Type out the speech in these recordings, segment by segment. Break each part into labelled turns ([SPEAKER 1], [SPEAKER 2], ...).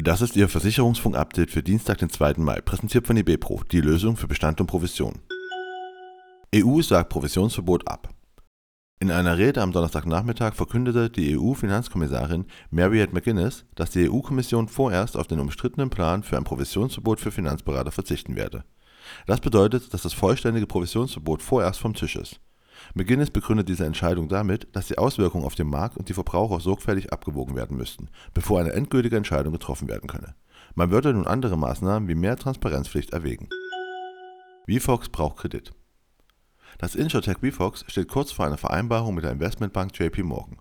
[SPEAKER 1] Das ist Ihr Versicherungsfunk-Update für Dienstag, den 2. Mai, präsentiert von eBepro, die Lösung für Bestand und Provision. EU sagt Provisionsverbot ab. In einer Rede am Donnerstagnachmittag verkündete die EU-Finanzkommissarin Mariette McGuinness, dass die EU-Kommission vorerst auf den umstrittenen Plan für ein Provisionsverbot für Finanzberater verzichten werde. Das bedeutet, dass das vollständige Provisionsverbot vorerst vom Tisch ist. McGuinness begründet diese Entscheidung damit, dass die Auswirkungen auf den Markt und die Verbraucher sorgfältig abgewogen werden müssten, bevor eine endgültige Entscheidung getroffen werden könne. Man würde nun andere Maßnahmen wie mehr Transparenzpflicht erwägen. VFox braucht Kredit. Das Insurtech VFox steht kurz vor einer Vereinbarung mit der Investmentbank JP Morgan.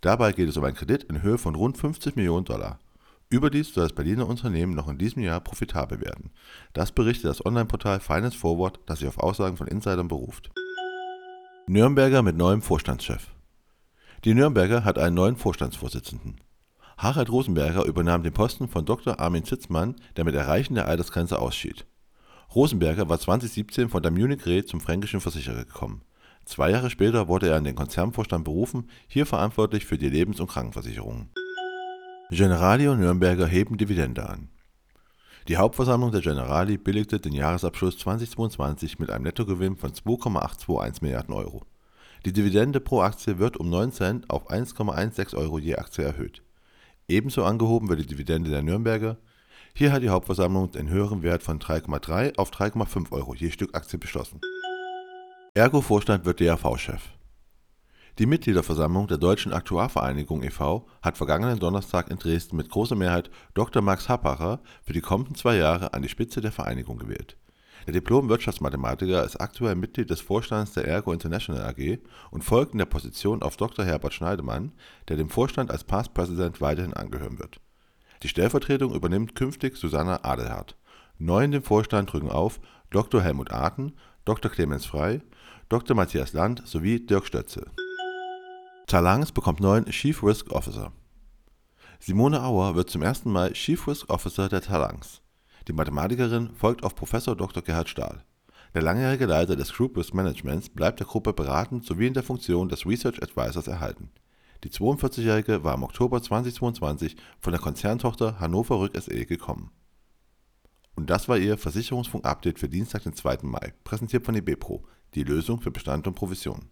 [SPEAKER 1] Dabei geht es um einen Kredit in Höhe von rund 50 Millionen Dollar. Überdies soll das Berliner Unternehmen noch in diesem Jahr profitabel werden. Das berichtet das Online-Portal Finance Forward, das sich auf Aussagen von Insidern beruft. Nürnberger mit neuem Vorstandschef. Die Nürnberger hat einen neuen Vorstandsvorsitzenden. Harald Rosenberger übernahm den Posten von Dr. Armin Zitzmann, der mit Erreichen der Altersgrenze ausschied. Rosenberger war 2017 von der Munich Re zum fränkischen Versicherer gekommen. Zwei Jahre später wurde er in den Konzernvorstand berufen, hier verantwortlich für die Lebens- und Krankenversicherungen. Generali und Nürnberger heben Dividende an. Die Hauptversammlung der Generali billigte den Jahresabschluss 2022 mit einem Nettogewinn von 2,821 Milliarden Euro. Die Dividende pro Aktie wird um 9 Cent auf 1,16 Euro je Aktie erhöht. Ebenso angehoben wird die Dividende der Nürnberger. Hier hat die Hauptversammlung den höheren Wert von 3,3 auf 3,5 Euro je Stück Aktie beschlossen. Ergo-Vorstand wird DAV-Chef. Die Mitgliederversammlung der Deutschen Aktuarvereinigung e.V. hat vergangenen Donnerstag in Dresden mit großer Mehrheit Dr. Max Happacher für die kommenden zwei Jahre an die Spitze der Vereinigung gewählt. Der Diplom-Wirtschaftsmathematiker ist aktuell Mitglied des Vorstands der Ergo International AG und folgt in der Position auf Dr. Herbert Schneidemann, der dem Vorstand als Past President weiterhin angehören wird. Die Stellvertretung übernimmt künftig Susanna Adelhardt. Neu in den Vorstand drücken auf Dr. Helmut Arten, Dr. Clemens Frey, Dr. Matthias Land sowie Dirk Stötze. Talangs bekommt neuen Chief Risk Officer. Simone Auer wird zum ersten Mal Chief Risk Officer der Talangs. Die Mathematikerin folgt auf Professor Dr. Gerhard Stahl. Der langjährige Leiter des Group Risk Managements bleibt der Gruppe beratend sowie in der Funktion des Research Advisors erhalten. Die 42-Jährige war im Oktober 2022 von der Konzerntochter Hannover Rück SE gekommen. Und das war Ihr Versicherungsfunk-Update für Dienstag, den 2. Mai, präsentiert von eBepro, die Lösung für Bestand und Provision.